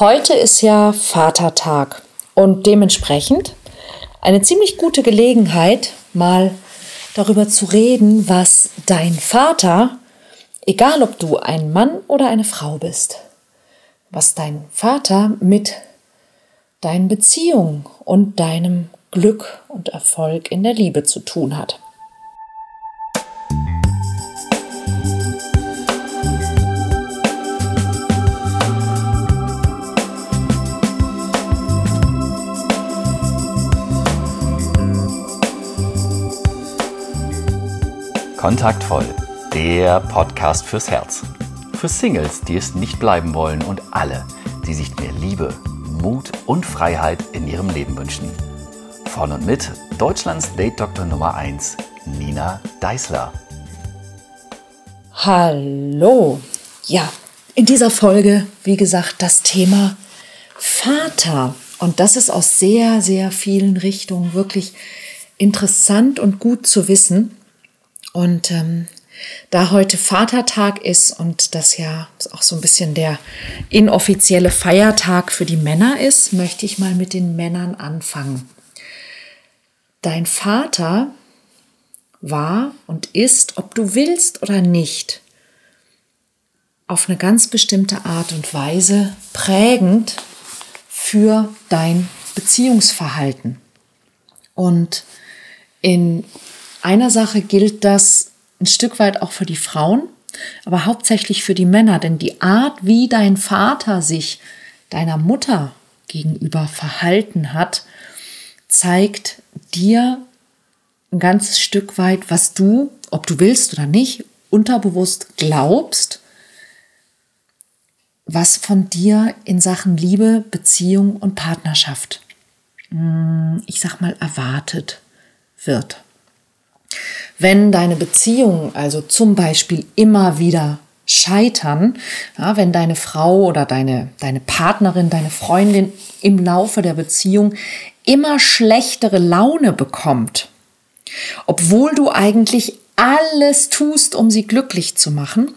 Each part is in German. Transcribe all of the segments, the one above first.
Heute ist ja Vatertag und dementsprechend eine ziemlich gute Gelegenheit, mal darüber zu reden, was dein Vater, egal ob du ein Mann oder eine Frau bist, was dein Vater mit deinen Beziehungen und deinem Glück und Erfolg in der Liebe zu tun hat. Kontaktvoll, der Podcast fürs Herz. Für Singles, die es nicht bleiben wollen und alle, die sich mehr Liebe, Mut und Freiheit in ihrem Leben wünschen. Von und mit Deutschlands Date-Doktor Nummer 1, Nina Deißler. Hallo. Ja, in dieser Folge, wie gesagt, das Thema Vater. Und das ist aus sehr, sehr vielen Richtungen wirklich interessant und gut zu wissen. Und ähm, da heute Vatertag ist und das ja auch so ein bisschen der inoffizielle Feiertag für die Männer ist, möchte ich mal mit den Männern anfangen. Dein Vater war und ist, ob du willst oder nicht, auf eine ganz bestimmte Art und Weise prägend für dein Beziehungsverhalten. Und in einer Sache gilt das ein Stück weit auch für die Frauen, aber hauptsächlich für die Männer, denn die Art, wie dein Vater sich deiner Mutter gegenüber verhalten hat, zeigt dir ein ganzes Stück weit, was du, ob du willst oder nicht, unterbewusst glaubst, was von dir in Sachen Liebe, Beziehung und Partnerschaft, hm, ich sag mal, erwartet wird. Wenn deine Beziehungen also zum Beispiel immer wieder scheitern, ja, wenn deine Frau oder deine, deine Partnerin, deine Freundin im Laufe der Beziehung immer schlechtere Laune bekommt, obwohl du eigentlich alles tust, um sie glücklich zu machen,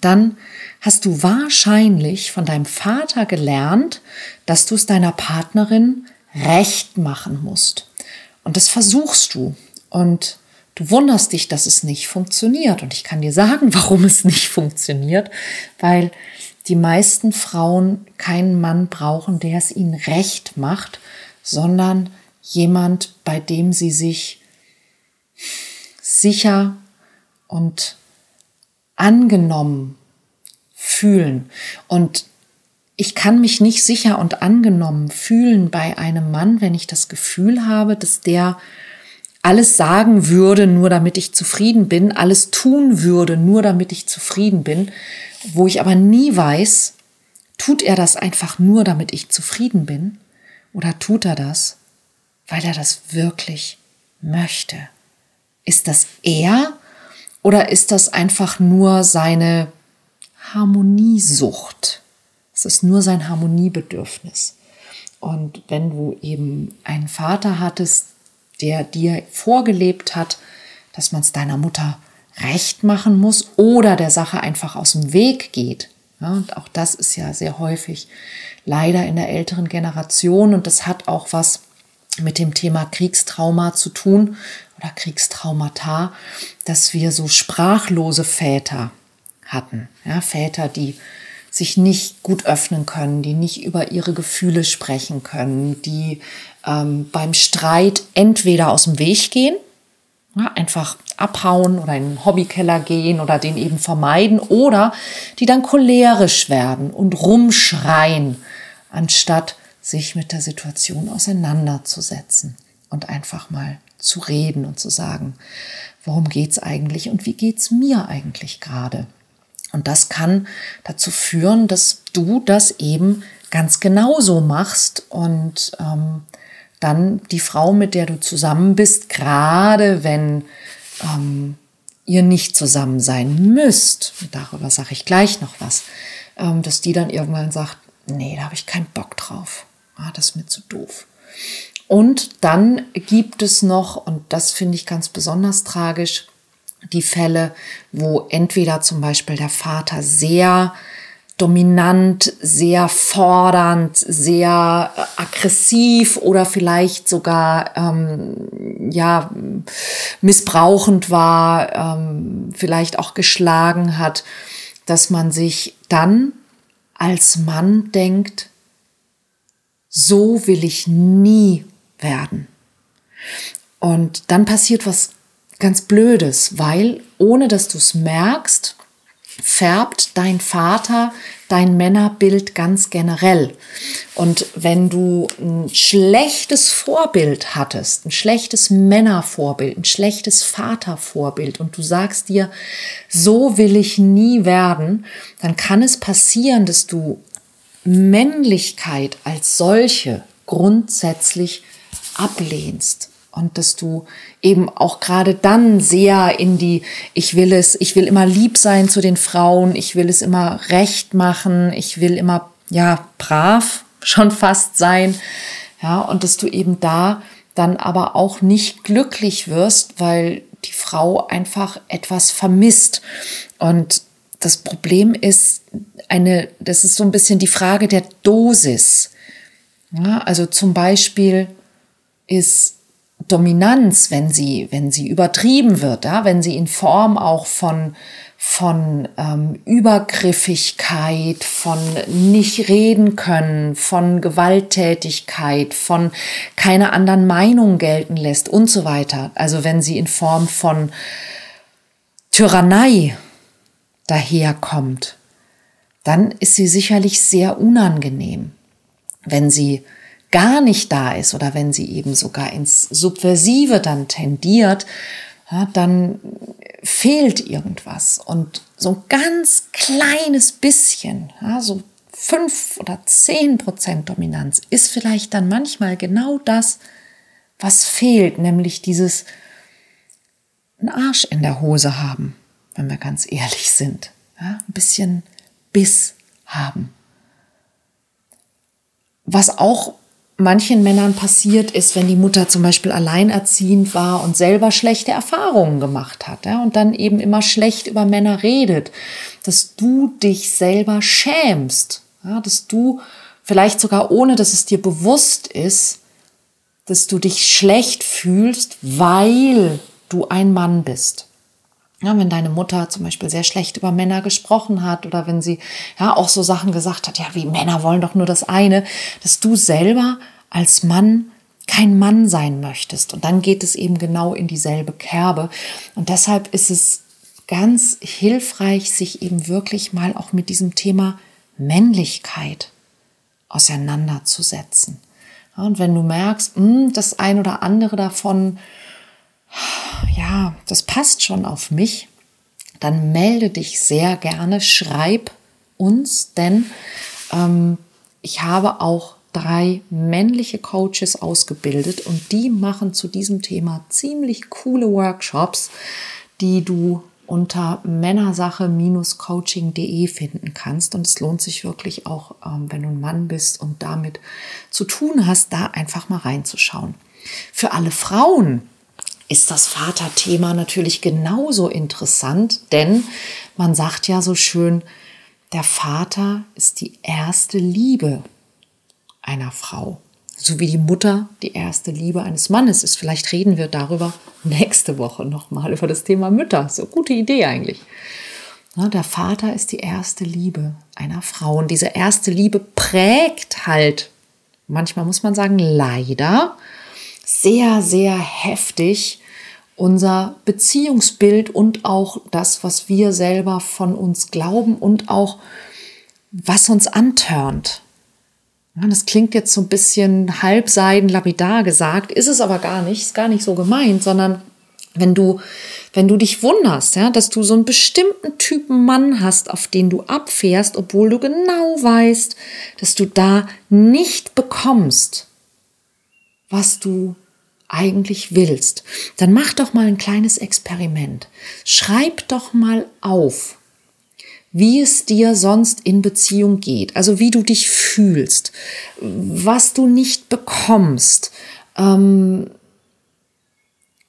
dann hast du wahrscheinlich von deinem Vater gelernt, dass du es deiner Partnerin recht machen musst. Und das versuchst du. Und Du wunderst dich, dass es nicht funktioniert. Und ich kann dir sagen, warum es nicht funktioniert, weil die meisten Frauen keinen Mann brauchen, der es ihnen recht macht, sondern jemand, bei dem sie sich sicher und angenommen fühlen. Und ich kann mich nicht sicher und angenommen fühlen bei einem Mann, wenn ich das Gefühl habe, dass der alles sagen würde, nur damit ich zufrieden bin, alles tun würde, nur damit ich zufrieden bin, wo ich aber nie weiß, tut er das einfach nur, damit ich zufrieden bin, oder tut er das, weil er das wirklich möchte? Ist das er oder ist das einfach nur seine Harmoniesucht? Es ist nur sein Harmoniebedürfnis. Und wenn du eben einen Vater hattest, der dir vorgelebt hat, dass man es deiner Mutter recht machen muss oder der Sache einfach aus dem Weg geht. Ja, und auch das ist ja sehr häufig leider in der älteren Generation und das hat auch was mit dem Thema Kriegstrauma zu tun oder Kriegstraumata, dass wir so sprachlose Väter hatten. Ja, Väter, die sich nicht gut öffnen können, die nicht über ihre Gefühle sprechen können, die ähm, beim Streit entweder aus dem Weg gehen, ja, einfach abhauen oder in den Hobbykeller gehen oder den eben vermeiden oder die dann cholerisch werden und rumschreien, anstatt sich mit der Situation auseinanderzusetzen und einfach mal zu reden und zu sagen, worum geht's eigentlich und wie geht's mir eigentlich gerade? Und das kann dazu führen, dass du das eben ganz genauso machst und ähm, dann die Frau, mit der du zusammen bist, gerade wenn ähm, ihr nicht zusammen sein müsst, darüber sage ich gleich noch was, ähm, dass die dann irgendwann sagt, nee, da habe ich keinen Bock drauf. Ah, das ist mir zu doof. Und dann gibt es noch, und das finde ich ganz besonders tragisch, die Fälle, wo entweder zum Beispiel der Vater sehr dominant, sehr fordernd, sehr aggressiv oder vielleicht sogar ähm, ja missbrauchend war, ähm, vielleicht auch geschlagen hat, dass man sich dann als Mann denkt, so will ich nie werden. Und dann passiert was ganz Blödes, weil ohne dass du es merkst, färbt dein Vater dein Männerbild ganz generell. Und wenn du ein schlechtes Vorbild hattest, ein schlechtes Männervorbild, ein schlechtes Vatervorbild und du sagst dir, so will ich nie werden, dann kann es passieren, dass du Männlichkeit als solche grundsätzlich ablehnst und dass du eben auch gerade dann sehr in die, ich will es, ich will immer lieb sein zu den Frauen, ich will es immer recht machen, ich will immer, ja, brav schon fast sein, ja, und dass du eben da dann aber auch nicht glücklich wirst, weil die Frau einfach etwas vermisst. Und das Problem ist eine, das ist so ein bisschen die Frage der Dosis. Ja, also zum Beispiel ist Dominanz, wenn sie, wenn sie übertrieben wird, ja, wenn sie in Form auch von, von ähm, Übergriffigkeit, von nicht reden können, von Gewalttätigkeit, von keine anderen Meinungen gelten lässt und so weiter. Also wenn sie in Form von Tyrannei daherkommt, dann ist sie sicherlich sehr unangenehm. Wenn sie gar nicht da ist oder wenn sie eben sogar ins Subversive dann tendiert, ja, dann fehlt irgendwas. Und so ein ganz kleines bisschen, ja, so fünf oder zehn Prozent Dominanz ist vielleicht dann manchmal genau das, was fehlt, nämlich dieses einen Arsch in der Hose haben, wenn wir ganz ehrlich sind. Ja, ein bisschen Biss haben. Was auch manchen Männern passiert ist, wenn die Mutter zum Beispiel alleinerziehend war und selber schlechte Erfahrungen gemacht hat ja, und dann eben immer schlecht über Männer redet, dass du dich selber schämst, ja, dass du vielleicht sogar ohne, dass es dir bewusst ist, dass du dich schlecht fühlst, weil du ein Mann bist. Ja, wenn deine Mutter zum Beispiel sehr schlecht über Männer gesprochen hat oder wenn sie ja auch so Sachen gesagt hat, ja, wie Männer wollen doch nur das eine, dass du selber als Mann kein Mann sein möchtest. Und dann geht es eben genau in dieselbe Kerbe. Und deshalb ist es ganz hilfreich, sich eben wirklich mal auch mit diesem Thema Männlichkeit auseinanderzusetzen. Ja, und wenn du merkst, mh, hm, das ein oder andere davon ja, das passt schon auf mich, dann melde dich sehr gerne, schreib uns, denn ähm, ich habe auch drei männliche Coaches ausgebildet und die machen zu diesem Thema ziemlich coole Workshops, die du unter männersache-coaching.de finden kannst. Und es lohnt sich wirklich auch, ähm, wenn du ein Mann bist und damit zu tun hast, da einfach mal reinzuschauen. Für alle Frauen, ist das Vaterthema natürlich genauso interessant, denn man sagt ja so schön, der Vater ist die erste Liebe einer Frau. So wie die Mutter die erste Liebe eines Mannes ist. Vielleicht reden wir darüber nächste Woche nochmal über das Thema Mütter. So gute Idee eigentlich. der Vater ist die erste Liebe einer Frau. Und diese erste Liebe prägt halt, manchmal muss man sagen, leider sehr, sehr heftig unser Beziehungsbild und auch das, was wir selber von uns glauben und auch was uns antörnt. Das klingt jetzt so ein bisschen halbseiden lapidar gesagt, ist es aber gar nicht, ist gar nicht so gemeint, sondern wenn du, wenn du dich wunderst, ja, dass du so einen bestimmten Typen Mann hast, auf den du abfährst, obwohl du genau weißt, dass du da nicht bekommst, was du eigentlich willst, dann mach doch mal ein kleines Experiment. Schreib doch mal auf, wie es dir sonst in Beziehung geht, also wie du dich fühlst, was du nicht bekommst, ähm,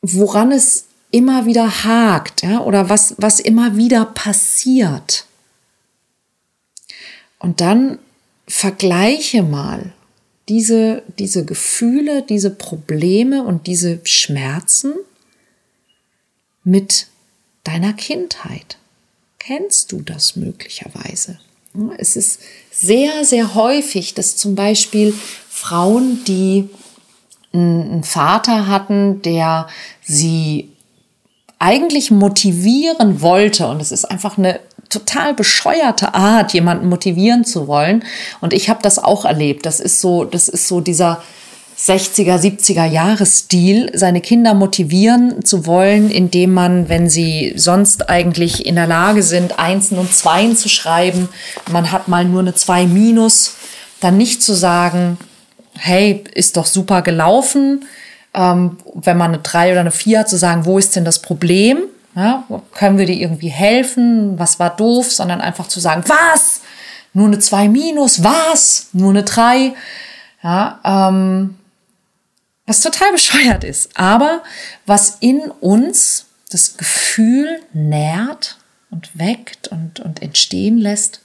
woran es immer wieder hakt, ja, oder was, was immer wieder passiert. Und dann vergleiche mal diese, diese Gefühle, diese Probleme und diese Schmerzen mit deiner Kindheit. Kennst du das möglicherweise? Es ist sehr, sehr häufig, dass zum Beispiel Frauen, die einen Vater hatten, der sie eigentlich motivieren wollte, und es ist einfach eine total bescheuerte Art, jemanden motivieren zu wollen. Und ich habe das auch erlebt. Das ist so, das ist so dieser 60er, 70er Jahresstil, seine Kinder motivieren zu wollen, indem man, wenn sie sonst eigentlich in der Lage sind, Einsen und Zweien zu schreiben, man hat mal nur eine Zwei minus, dann nicht zu sagen, hey, ist doch super gelaufen, ähm, wenn man eine Drei oder eine Vier hat, zu sagen, wo ist denn das Problem? Ja, können wir dir irgendwie helfen? Was war doof? Sondern einfach zu sagen, was? Nur eine 2 minus? Was? Nur eine 3? Ja, ähm, was total bescheuert ist. Aber was in uns das Gefühl nährt und weckt und, und entstehen lässt,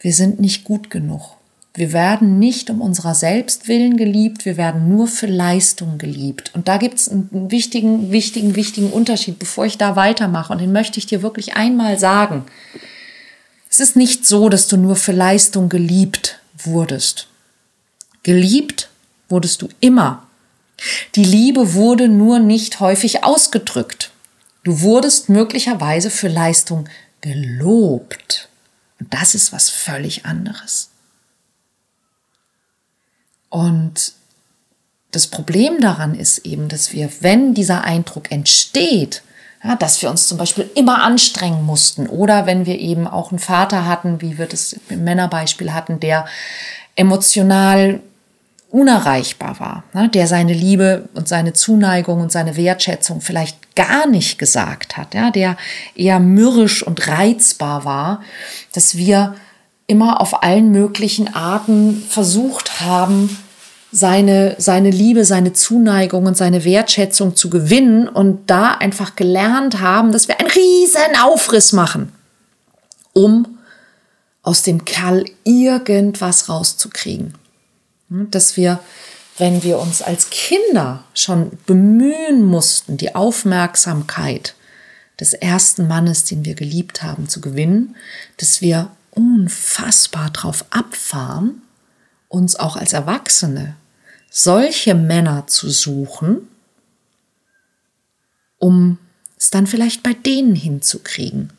wir sind nicht gut genug. Wir werden nicht um unserer selbst willen geliebt, wir werden nur für Leistung geliebt. Und da gibt es einen wichtigen, wichtigen, wichtigen Unterschied, bevor ich da weitermache. Und den möchte ich dir wirklich einmal sagen. Es ist nicht so, dass du nur für Leistung geliebt wurdest. Geliebt wurdest du immer. Die Liebe wurde nur nicht häufig ausgedrückt. Du wurdest möglicherweise für Leistung gelobt. Und das ist was völlig anderes. Und das Problem daran ist eben, dass wir, wenn dieser Eindruck entsteht, ja, dass wir uns zum Beispiel immer anstrengen mussten oder wenn wir eben auch einen Vater hatten, wie wir das im Männerbeispiel hatten, der emotional unerreichbar war, ne, der seine Liebe und seine Zuneigung und seine Wertschätzung vielleicht gar nicht gesagt hat, ja, der eher mürrisch und reizbar war, dass wir immer auf allen möglichen Arten versucht haben, seine, seine Liebe, seine Zuneigung und seine Wertschätzung zu gewinnen und da einfach gelernt haben, dass wir einen riesen Aufriss machen, um aus dem Kerl irgendwas rauszukriegen. Hm, dass wir, wenn wir uns als Kinder schon bemühen mussten, die Aufmerksamkeit des ersten Mannes, den wir geliebt haben, zu gewinnen, dass wir unfassbar drauf abfahren, uns auch als Erwachsene solche Männer zu suchen, um es dann vielleicht bei denen hinzukriegen.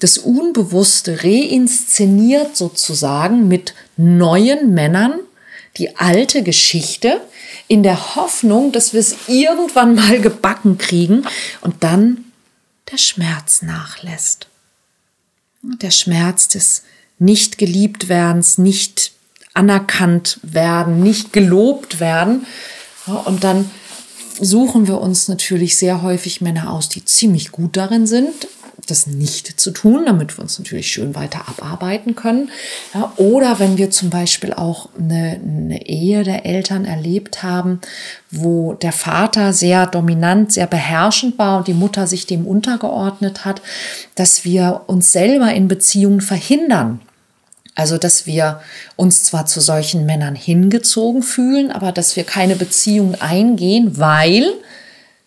Das Unbewusste reinszeniert sozusagen mit neuen Männern die alte Geschichte in der Hoffnung, dass wir es irgendwann mal gebacken kriegen und dann der Schmerz nachlässt. Der Schmerz des nicht geliebt werdens, nicht anerkannt werden, nicht gelobt werden. und dann suchen wir uns natürlich sehr häufig Männer aus, die ziemlich gut darin sind, das nicht zu tun, damit wir uns natürlich schön weiter abarbeiten können. Oder wenn wir zum Beispiel auch eine, eine Ehe der Eltern erlebt haben, wo der Vater sehr dominant, sehr beherrschend war und die Mutter sich dem untergeordnet hat, dass wir uns selber in Beziehungen verhindern also, dass wir uns zwar zu solchen Männern hingezogen fühlen, aber dass wir keine Beziehung eingehen, weil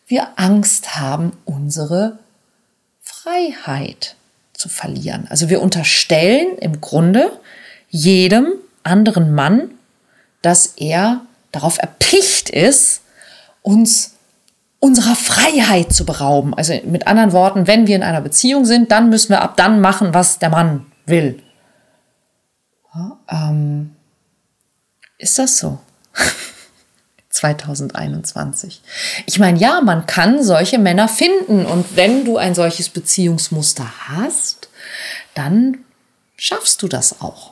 wir Angst haben, unsere Freiheit zu verlieren. Also wir unterstellen im Grunde jedem anderen Mann, dass er darauf erpicht ist, uns unserer Freiheit zu berauben. Also mit anderen Worten, wenn wir in einer Beziehung sind, dann müssen wir ab dann machen, was der Mann will. Ähm, ist das so? 2021. Ich meine, ja, man kann solche Männer finden und wenn du ein solches Beziehungsmuster hast, dann schaffst du das auch.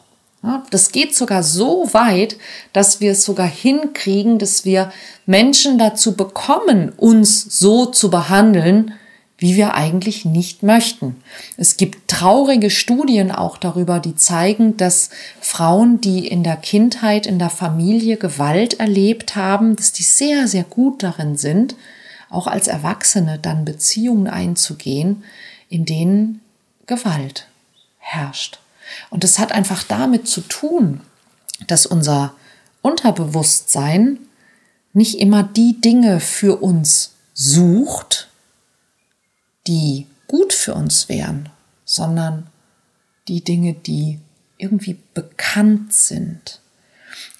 Das geht sogar so weit, dass wir es sogar hinkriegen, dass wir Menschen dazu bekommen, uns so zu behandeln, wie wir eigentlich nicht möchten. Es gibt traurige Studien auch darüber, die zeigen, dass Frauen, die in der Kindheit, in der Familie Gewalt erlebt haben, dass die sehr, sehr gut darin sind, auch als Erwachsene dann Beziehungen einzugehen, in denen Gewalt herrscht. Und das hat einfach damit zu tun, dass unser Unterbewusstsein nicht immer die Dinge für uns sucht, die gut für uns wären, sondern die Dinge, die irgendwie bekannt sind.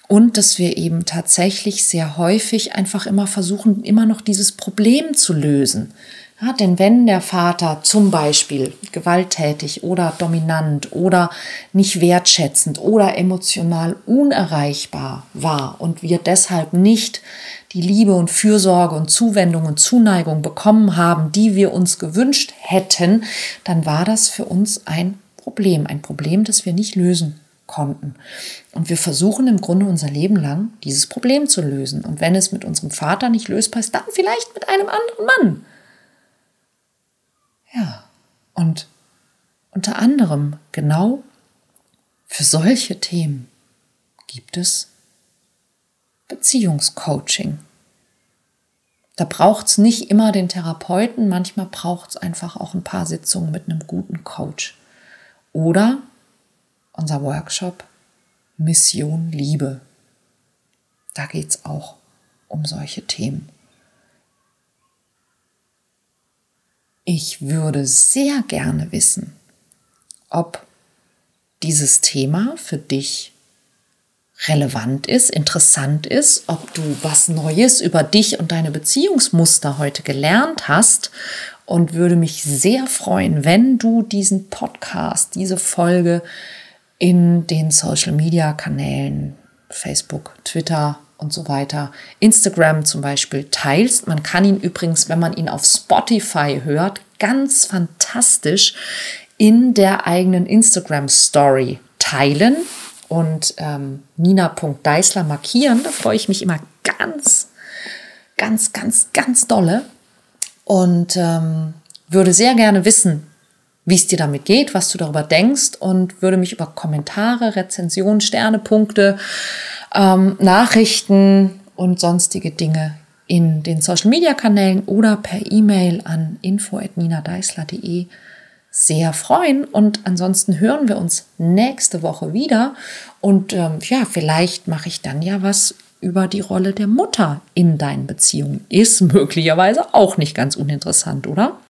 Und dass wir eben tatsächlich sehr häufig einfach immer versuchen, immer noch dieses Problem zu lösen. Ja, denn wenn der Vater zum Beispiel gewalttätig oder dominant oder nicht wertschätzend oder emotional unerreichbar war und wir deshalb nicht die Liebe und Fürsorge und Zuwendung und Zuneigung bekommen haben, die wir uns gewünscht hätten, dann war das für uns ein Problem, ein Problem, das wir nicht lösen konnten. Und wir versuchen im Grunde unser Leben lang dieses Problem zu lösen. Und wenn es mit unserem Vater nicht lösbar ist, dann vielleicht mit einem anderen Mann. Ja, und unter anderem genau für solche Themen gibt es Beziehungscoaching. Da braucht es nicht immer den Therapeuten, manchmal braucht es einfach auch ein paar Sitzungen mit einem guten Coach. Oder unser Workshop Mission Liebe. Da geht es auch um solche Themen. Ich würde sehr gerne wissen, ob dieses Thema für dich relevant ist, interessant ist, ob du was Neues über dich und deine Beziehungsmuster heute gelernt hast und würde mich sehr freuen, wenn du diesen Podcast, diese Folge in den Social-Media-Kanälen, Facebook, Twitter und so weiter, Instagram zum Beispiel teilst. Man kann ihn übrigens, wenn man ihn auf Spotify hört, ganz fantastisch in der eigenen Instagram-Story teilen und ähm, nina.deisler markieren. Da freue ich mich immer ganz, ganz, ganz, ganz dolle und ähm, würde sehr gerne wissen, wie es dir damit geht, was du darüber denkst und würde mich über Kommentare, Rezensionen, Sternepunkte, ähm, Nachrichten und sonstige Dinge in den Social Media Kanälen oder per E-Mail an info@ninadeisler.de sehr freuen. Und ansonsten hören wir uns nächste Woche wieder. Und ähm, ja, vielleicht mache ich dann ja was über die Rolle der Mutter in deinen Beziehungen. Ist möglicherweise auch nicht ganz uninteressant, oder?